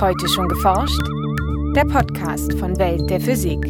Heute schon geforscht? Der Podcast von Welt der Physik.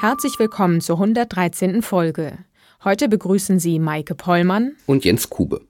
Herzlich willkommen zur 113. Folge. Heute begrüßen Sie Maike Pollmann und Jens Kube.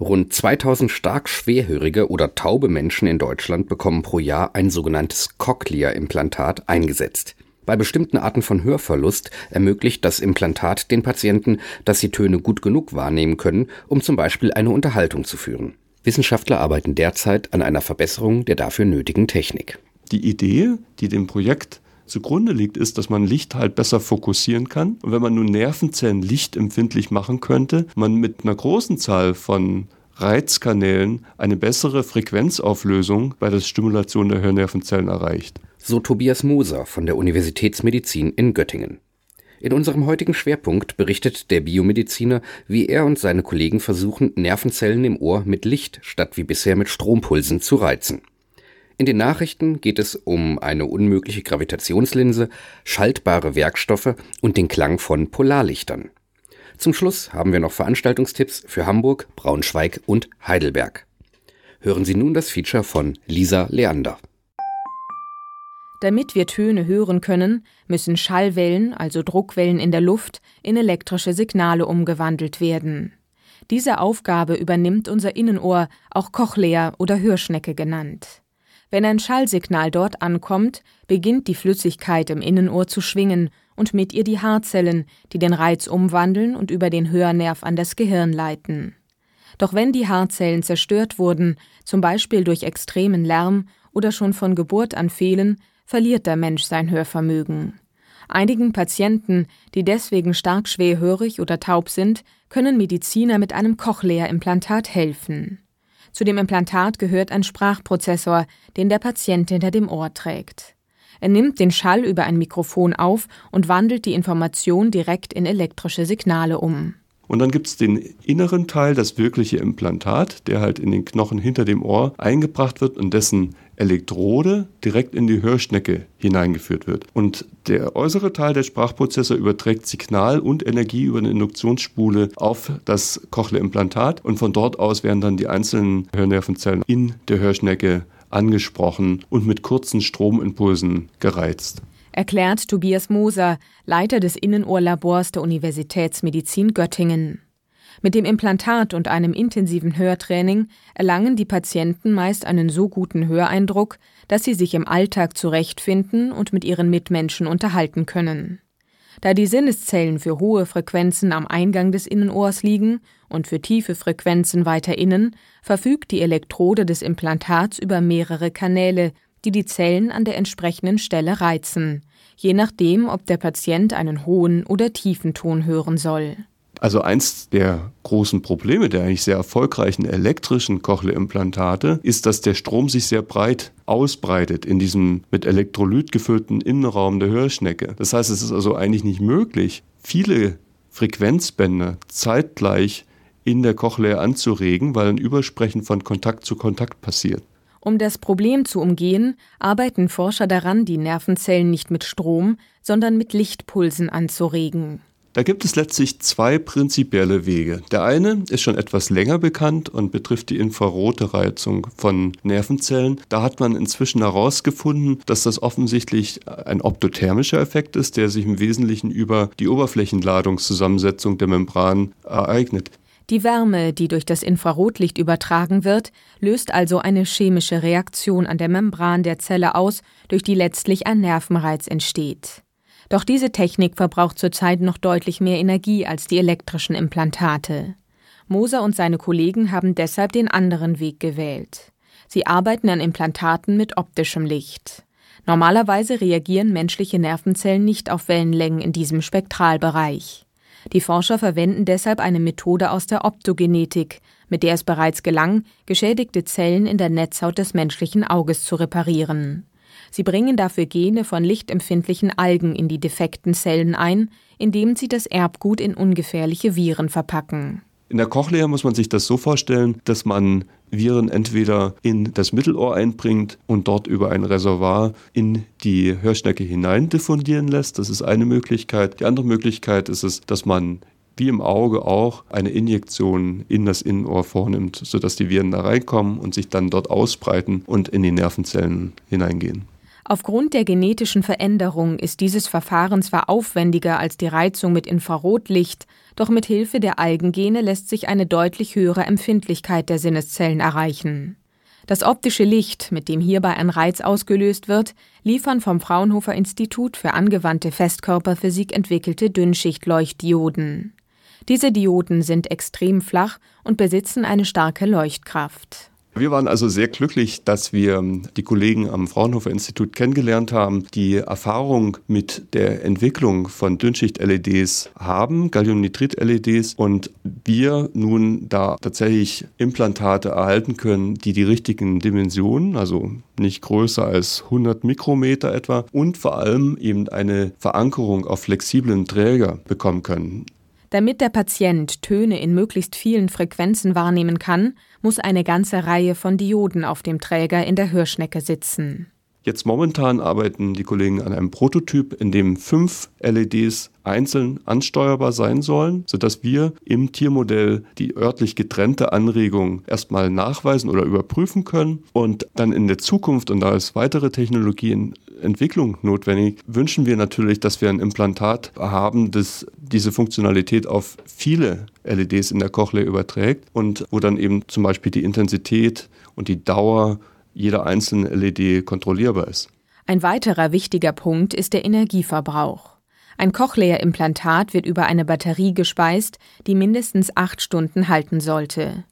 Rund 2000 stark schwerhörige oder taube Menschen in Deutschland bekommen pro Jahr ein sogenanntes Cochlea-Implantat eingesetzt. Bei bestimmten Arten von Hörverlust ermöglicht das Implantat den Patienten, dass sie Töne gut genug wahrnehmen können, um zum Beispiel eine Unterhaltung zu führen. Wissenschaftler arbeiten derzeit an einer Verbesserung der dafür nötigen Technik. Die Idee, die dem Projekt zugrunde liegt, ist, dass man Licht halt besser fokussieren kann. Und wenn man nun Nervenzellen lichtempfindlich machen könnte, man mit einer großen Zahl von Reizkanälen eine bessere Frequenzauflösung bei der Stimulation der Hörnervenzellen erreicht so Tobias Moser von der Universitätsmedizin in Göttingen. In unserem heutigen Schwerpunkt berichtet der Biomediziner, wie er und seine Kollegen versuchen, Nervenzellen im Ohr mit Licht statt wie bisher mit Strompulsen zu reizen. In den Nachrichten geht es um eine unmögliche Gravitationslinse, schaltbare Werkstoffe und den Klang von Polarlichtern. Zum Schluss haben wir noch Veranstaltungstipps für Hamburg, Braunschweig und Heidelberg. Hören Sie nun das Feature von Lisa Leander. Damit wir Töne hören können, müssen Schallwellen, also Druckwellen in der Luft, in elektrische Signale umgewandelt werden. Diese Aufgabe übernimmt unser Innenohr, auch Cochlea oder Hörschnecke genannt. Wenn ein Schallsignal dort ankommt, beginnt die Flüssigkeit im Innenohr zu schwingen und mit ihr die Haarzellen, die den Reiz umwandeln und über den Hörnerv an das Gehirn leiten. Doch wenn die Haarzellen zerstört wurden, zum Beispiel durch extremen Lärm oder schon von Geburt an fehlen, verliert der Mensch sein Hörvermögen. Einigen Patienten, die deswegen stark schwerhörig oder taub sind, können Mediziner mit einem Cochlea-Implantat helfen. Zu dem Implantat gehört ein Sprachprozessor, den der Patient hinter dem Ohr trägt. Er nimmt den Schall über ein Mikrofon auf und wandelt die Information direkt in elektrische Signale um. Und dann gibt es den inneren Teil, das wirkliche Implantat, der halt in den Knochen hinter dem Ohr eingebracht wird und dessen Elektrode direkt in die Hörschnecke hineingeführt wird. Und der äußere Teil der Sprachprozessor überträgt Signal und Energie über eine Induktionsspule auf das Cochlea-Implantat und von dort aus werden dann die einzelnen Hörnervenzellen in der Hörschnecke angesprochen und mit kurzen Stromimpulsen gereizt. Erklärt Tobias Moser, Leiter des Innenohrlabors der Universitätsmedizin Göttingen. Mit dem Implantat und einem intensiven Hörtraining erlangen die Patienten meist einen so guten Höreindruck, dass sie sich im Alltag zurechtfinden und mit ihren Mitmenschen unterhalten können. Da die Sinneszellen für hohe Frequenzen am Eingang des Innenohrs liegen und für tiefe Frequenzen weiter innen, verfügt die Elektrode des Implantats über mehrere Kanäle, die die Zellen an der entsprechenden Stelle reizen, je nachdem, ob der Patient einen hohen oder tiefen Ton hören soll. Also eins der großen Probleme der eigentlich sehr erfolgreichen elektrischen Cochlea-Implantate ist, dass der Strom sich sehr breit ausbreitet in diesem mit Elektrolyt gefüllten Innenraum der Hörschnecke. Das heißt, es ist also eigentlich nicht möglich, viele Frequenzbänder zeitgleich in der Cochlea anzuregen, weil ein Übersprechen von Kontakt zu Kontakt passiert. Um das Problem zu umgehen, arbeiten Forscher daran, die Nervenzellen nicht mit Strom, sondern mit Lichtpulsen anzuregen. Da gibt es letztlich zwei prinzipielle Wege. Der eine ist schon etwas länger bekannt und betrifft die infrarote Reizung von Nervenzellen. Da hat man inzwischen herausgefunden, dass das offensichtlich ein optothermischer Effekt ist, der sich im Wesentlichen über die Oberflächenladungszusammensetzung der Membran ereignet. Die Wärme, die durch das Infrarotlicht übertragen wird, löst also eine chemische Reaktion an der Membran der Zelle aus, durch die letztlich ein Nervenreiz entsteht. Doch diese Technik verbraucht zurzeit noch deutlich mehr Energie als die elektrischen Implantate. Moser und seine Kollegen haben deshalb den anderen Weg gewählt. Sie arbeiten an Implantaten mit optischem Licht. Normalerweise reagieren menschliche Nervenzellen nicht auf Wellenlängen in diesem Spektralbereich. Die Forscher verwenden deshalb eine Methode aus der Optogenetik, mit der es bereits gelang, geschädigte Zellen in der Netzhaut des menschlichen Auges zu reparieren. Sie bringen dafür Gene von lichtempfindlichen Algen in die defekten Zellen ein, indem sie das Erbgut in ungefährliche Viren verpacken. In der Cochlea muss man sich das so vorstellen, dass man Viren entweder in das Mittelohr einbringt und dort über ein Reservoir in die Hörschnecke hinein diffundieren lässt. Das ist eine Möglichkeit. Die andere Möglichkeit ist es, dass man wie im Auge auch eine Injektion in das Innenohr vornimmt, sodass die Viren da reinkommen und sich dann dort ausbreiten und in die Nervenzellen hineingehen. Aufgrund der genetischen Veränderung ist dieses Verfahren zwar aufwendiger als die Reizung mit Infrarotlicht, doch mit Hilfe der Algengene lässt sich eine deutlich höhere Empfindlichkeit der Sinneszellen erreichen. Das optische Licht, mit dem hierbei ein Reiz ausgelöst wird, liefern vom Fraunhofer Institut für angewandte Festkörperphysik entwickelte Dünnschichtleuchtdioden. Diese Dioden sind extrem flach und besitzen eine starke Leuchtkraft. Wir waren also sehr glücklich, dass wir die Kollegen am Fraunhofer Institut kennengelernt haben, die Erfahrung mit der Entwicklung von Dünnschicht-LEDs haben, Galliumnitrid-LEDs, und wir nun da tatsächlich Implantate erhalten können, die die richtigen Dimensionen, also nicht größer als 100 Mikrometer etwa, und vor allem eben eine Verankerung auf flexiblen Träger bekommen können. Damit der Patient Töne in möglichst vielen Frequenzen wahrnehmen kann, muss eine ganze Reihe von Dioden auf dem Träger in der Hörschnecke sitzen. Jetzt momentan arbeiten die Kollegen an einem Prototyp, in dem fünf LEDs einzeln ansteuerbar sein sollen, sodass wir im Tiermodell die örtlich getrennte Anregung erstmal nachweisen oder überprüfen können und dann in der Zukunft, und da ist weitere Technologie in Entwicklung notwendig, wünschen wir natürlich, dass wir ein Implantat haben, das diese Funktionalität auf viele LEDs in der Cochlea überträgt und wo dann eben zum Beispiel die Intensität und die Dauer jeder einzelne LED kontrollierbar ist. Ein weiterer wichtiger Punkt ist der Energieverbrauch. Ein Cochlea-Implantat wird über eine Batterie gespeist, die mindestens acht Stunden halten sollte.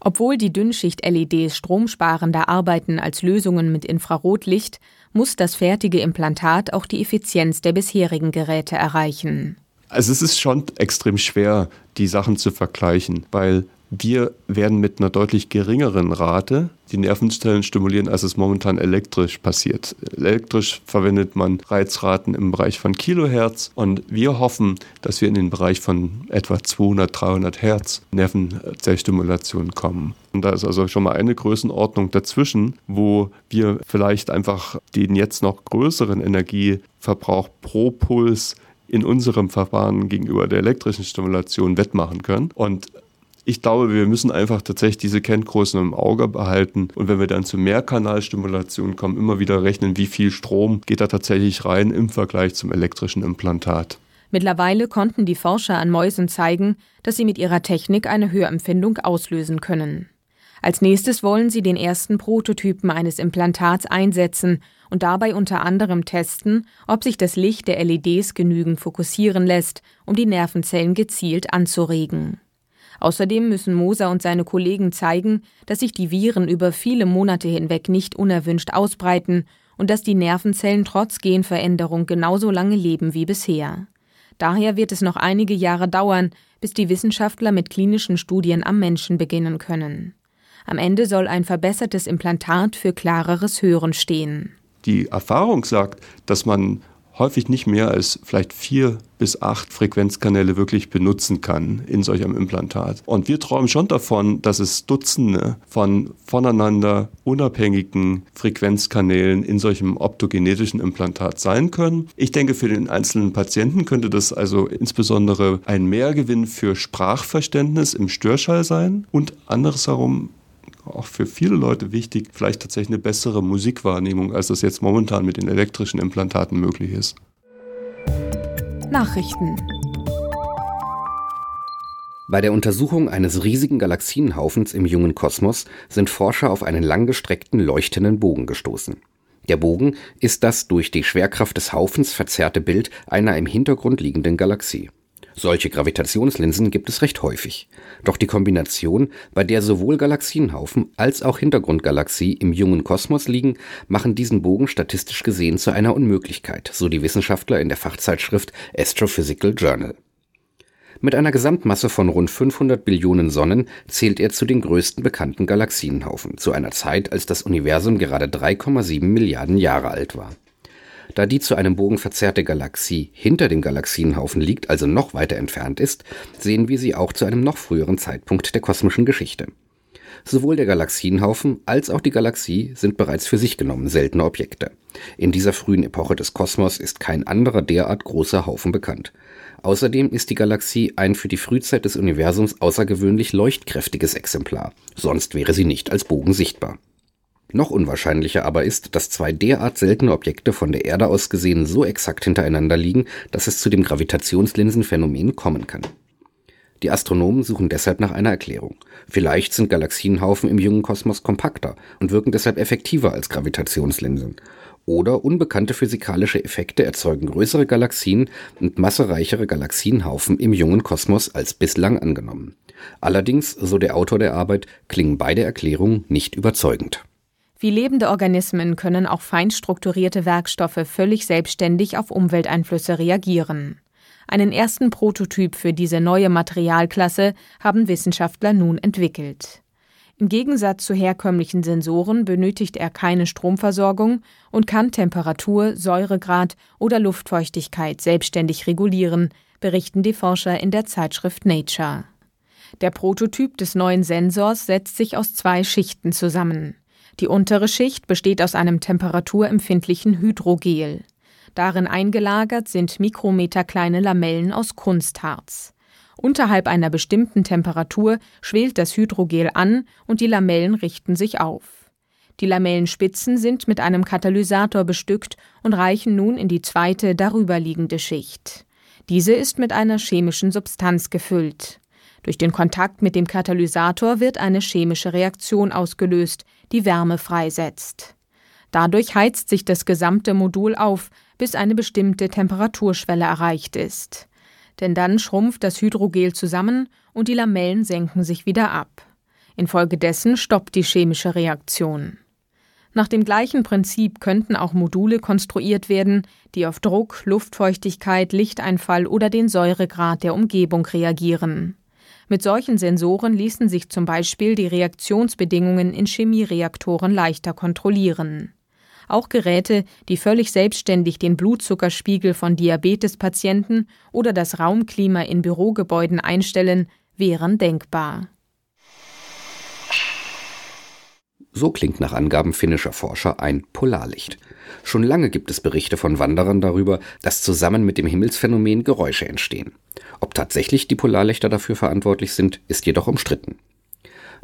Obwohl die Dünnschicht-LEDs stromsparender arbeiten als Lösungen mit Infrarotlicht, muss das fertige Implantat auch die Effizienz der bisherigen Geräte erreichen. Also es ist schon extrem schwer, die Sachen zu vergleichen, weil wir werden mit einer deutlich geringeren Rate die Nervenzellen stimulieren, als es momentan elektrisch passiert. Elektrisch verwendet man Reizraten im Bereich von Kilohertz und wir hoffen, dass wir in den Bereich von etwa 200, 300 Hertz Nervenzellstimulation kommen. Und da ist also schon mal eine Größenordnung dazwischen, wo wir vielleicht einfach den jetzt noch größeren Energieverbrauch pro Puls in unserem Verfahren gegenüber der elektrischen Stimulation wettmachen können. Und ich glaube, wir müssen einfach tatsächlich diese Kenngrößen im Auge behalten und wenn wir dann zu Mehrkanalstimulation kommen, immer wieder rechnen, wie viel Strom geht da tatsächlich rein im Vergleich zum elektrischen Implantat. Mittlerweile konnten die Forscher an Mäusen zeigen, dass sie mit ihrer Technik eine Hörempfindung auslösen können. Als nächstes wollen sie den ersten Prototypen eines Implantats einsetzen und dabei unter anderem testen, ob sich das Licht der LEDs genügend fokussieren lässt, um die Nervenzellen gezielt anzuregen. Außerdem müssen Moser und seine Kollegen zeigen, dass sich die Viren über viele Monate hinweg nicht unerwünscht ausbreiten und dass die Nervenzellen trotz Genveränderung genauso lange leben wie bisher. Daher wird es noch einige Jahre dauern, bis die Wissenschaftler mit klinischen Studien am Menschen beginnen können. Am Ende soll ein verbessertes Implantat für klareres Hören stehen. Die Erfahrung sagt, dass man häufig nicht mehr als vielleicht vier bis acht Frequenzkanäle wirklich benutzen kann in solch einem Implantat. Und wir träumen schon davon, dass es Dutzende von voneinander unabhängigen Frequenzkanälen in solchem optogenetischen Implantat sein können. Ich denke, für den einzelnen Patienten könnte das also insbesondere ein Mehrgewinn für Sprachverständnis im Störschall sein und andersherum auch für viele Leute wichtig, vielleicht tatsächlich eine bessere Musikwahrnehmung, als das jetzt momentan mit den elektrischen Implantaten möglich ist. Nachrichten bei der Untersuchung eines riesigen Galaxienhaufens im jungen Kosmos sind Forscher auf einen langgestreckten leuchtenden Bogen gestoßen. Der Bogen ist das durch die Schwerkraft des Haufens verzerrte Bild einer im Hintergrund liegenden Galaxie. Solche Gravitationslinsen gibt es recht häufig. Doch die Kombination, bei der sowohl Galaxienhaufen als auch Hintergrundgalaxie im jungen Kosmos liegen, machen diesen Bogen statistisch gesehen zu einer Unmöglichkeit, so die Wissenschaftler in der Fachzeitschrift Astrophysical Journal. Mit einer Gesamtmasse von rund 500 Billionen Sonnen zählt er zu den größten bekannten Galaxienhaufen, zu einer Zeit, als das Universum gerade 3,7 Milliarden Jahre alt war. Da die zu einem Bogen verzerrte Galaxie hinter dem Galaxienhaufen liegt, also noch weiter entfernt ist, sehen wir sie auch zu einem noch früheren Zeitpunkt der kosmischen Geschichte. Sowohl der Galaxienhaufen als auch die Galaxie sind bereits für sich genommen seltene Objekte. In dieser frühen Epoche des Kosmos ist kein anderer derart großer Haufen bekannt. Außerdem ist die Galaxie ein für die Frühzeit des Universums außergewöhnlich leuchtkräftiges Exemplar, sonst wäre sie nicht als Bogen sichtbar. Noch unwahrscheinlicher aber ist, dass zwei derart seltene Objekte von der Erde aus gesehen so exakt hintereinander liegen, dass es zu dem Gravitationslinsenphänomen kommen kann. Die Astronomen suchen deshalb nach einer Erklärung. Vielleicht sind Galaxienhaufen im jungen Kosmos kompakter und wirken deshalb effektiver als Gravitationslinsen. Oder unbekannte physikalische Effekte erzeugen größere Galaxien und massereichere Galaxienhaufen im jungen Kosmos als bislang angenommen. Allerdings, so der Autor der Arbeit, klingen beide Erklärungen nicht überzeugend. Wie lebende Organismen können auch feinstrukturierte Werkstoffe völlig selbstständig auf Umwelteinflüsse reagieren. Einen ersten Prototyp für diese neue Materialklasse haben Wissenschaftler nun entwickelt. Im Gegensatz zu herkömmlichen Sensoren benötigt er keine Stromversorgung und kann Temperatur, Säuregrad oder Luftfeuchtigkeit selbstständig regulieren, berichten die Forscher in der Zeitschrift Nature. Der Prototyp des neuen Sensors setzt sich aus zwei Schichten zusammen. Die untere Schicht besteht aus einem temperaturempfindlichen Hydrogel. Darin eingelagert sind mikrometerkleine Lamellen aus Kunstharz. Unterhalb einer bestimmten Temperatur schwelt das Hydrogel an und die Lamellen richten sich auf. Die Lamellenspitzen sind mit einem Katalysator bestückt und reichen nun in die zweite darüberliegende Schicht. Diese ist mit einer chemischen Substanz gefüllt. Durch den Kontakt mit dem Katalysator wird eine chemische Reaktion ausgelöst, die Wärme freisetzt. Dadurch heizt sich das gesamte Modul auf, bis eine bestimmte Temperaturschwelle erreicht ist. Denn dann schrumpft das Hydrogel zusammen und die Lamellen senken sich wieder ab. Infolgedessen stoppt die chemische Reaktion. Nach dem gleichen Prinzip könnten auch Module konstruiert werden, die auf Druck, Luftfeuchtigkeit, Lichteinfall oder den Säuregrad der Umgebung reagieren. Mit solchen Sensoren ließen sich zum Beispiel die Reaktionsbedingungen in Chemiereaktoren leichter kontrollieren. Auch Geräte, die völlig selbstständig den Blutzuckerspiegel von Diabetespatienten oder das Raumklima in Bürogebäuden einstellen, wären denkbar. So klingt nach Angaben finnischer Forscher ein Polarlicht. Schon lange gibt es Berichte von Wanderern darüber, dass zusammen mit dem Himmelsphänomen Geräusche entstehen. Ob tatsächlich die Polarlichter dafür verantwortlich sind, ist jedoch umstritten.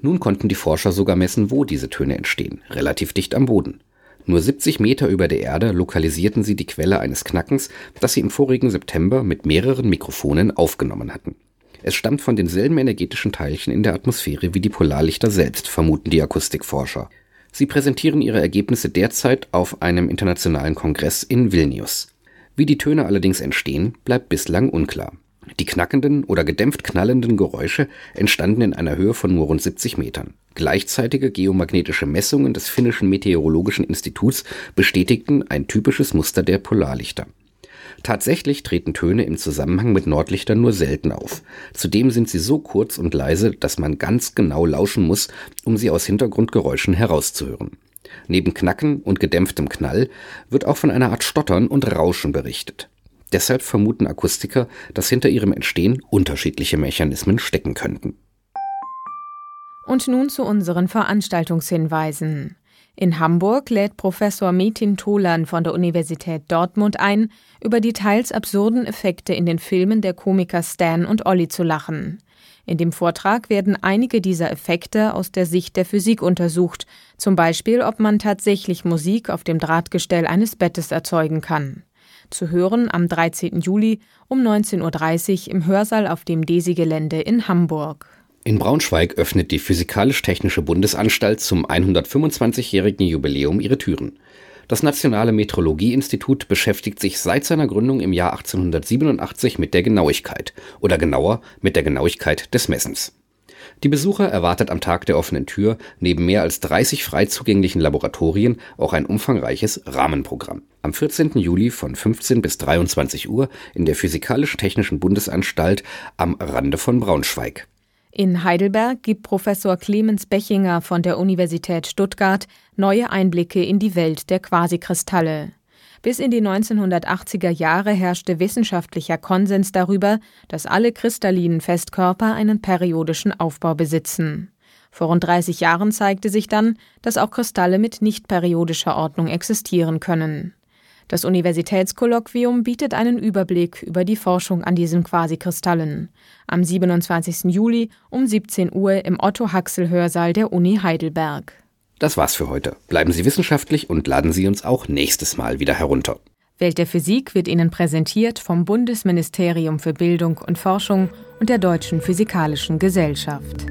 Nun konnten die Forscher sogar messen, wo diese Töne entstehen, relativ dicht am Boden. Nur 70 Meter über der Erde lokalisierten sie die Quelle eines Knackens, das sie im vorigen September mit mehreren Mikrofonen aufgenommen hatten. Es stammt von denselben energetischen Teilchen in der Atmosphäre wie die Polarlichter selbst, vermuten die Akustikforscher. Sie präsentieren ihre Ergebnisse derzeit auf einem internationalen Kongress in Vilnius. Wie die Töne allerdings entstehen, bleibt bislang unklar. Die knackenden oder gedämpft knallenden Geräusche entstanden in einer Höhe von nur rund 70 Metern. Gleichzeitige geomagnetische Messungen des finnischen Meteorologischen Instituts bestätigten ein typisches Muster der Polarlichter. Tatsächlich treten Töne im Zusammenhang mit Nordlichtern nur selten auf. Zudem sind sie so kurz und leise, dass man ganz genau lauschen muss, um sie aus Hintergrundgeräuschen herauszuhören. Neben Knacken und gedämpftem Knall wird auch von einer Art Stottern und Rauschen berichtet. Deshalb vermuten Akustiker, dass hinter ihrem Entstehen unterschiedliche Mechanismen stecken könnten. Und nun zu unseren Veranstaltungshinweisen. In Hamburg lädt Professor Metin Tolan von der Universität Dortmund ein, über die teils absurden Effekte in den Filmen der Komiker Stan und Olli zu lachen. In dem Vortrag werden einige dieser Effekte aus der Sicht der Physik untersucht, zum Beispiel ob man tatsächlich Musik auf dem Drahtgestell eines Bettes erzeugen kann zu hören am 13. Juli um 19.30 Uhr im Hörsaal auf dem DESI-Gelände in Hamburg. In Braunschweig öffnet die Physikalisch-Technische Bundesanstalt zum 125-jährigen Jubiläum ihre Türen. Das Nationale Metrologieinstitut beschäftigt sich seit seiner Gründung im Jahr 1887 mit der Genauigkeit oder genauer mit der Genauigkeit des Messens. Die Besucher erwartet am Tag der offenen Tür neben mehr als 30 frei zugänglichen Laboratorien auch ein umfangreiches Rahmenprogramm. Am 14. Juli von 15 bis 23 Uhr in der Physikalisch-Technischen Bundesanstalt am Rande von Braunschweig. In Heidelberg gibt Professor Clemens Bechinger von der Universität Stuttgart neue Einblicke in die Welt der Quasikristalle. Bis in die 1980er Jahre herrschte wissenschaftlicher Konsens darüber, dass alle kristallinen Festkörper einen periodischen Aufbau besitzen. Vor rund 30 Jahren zeigte sich dann, dass auch Kristalle mit nicht periodischer Ordnung existieren können. Das Universitätskolloquium bietet einen Überblick über die Forschung an diesen Quasikristallen. Am 27. Juli um 17 Uhr im Otto-Haxel-Hörsaal der Uni Heidelberg. Das war's für heute. Bleiben Sie wissenschaftlich und laden Sie uns auch nächstes Mal wieder herunter. Welt der Physik wird Ihnen präsentiert vom Bundesministerium für Bildung und Forschung und der Deutschen Physikalischen Gesellschaft.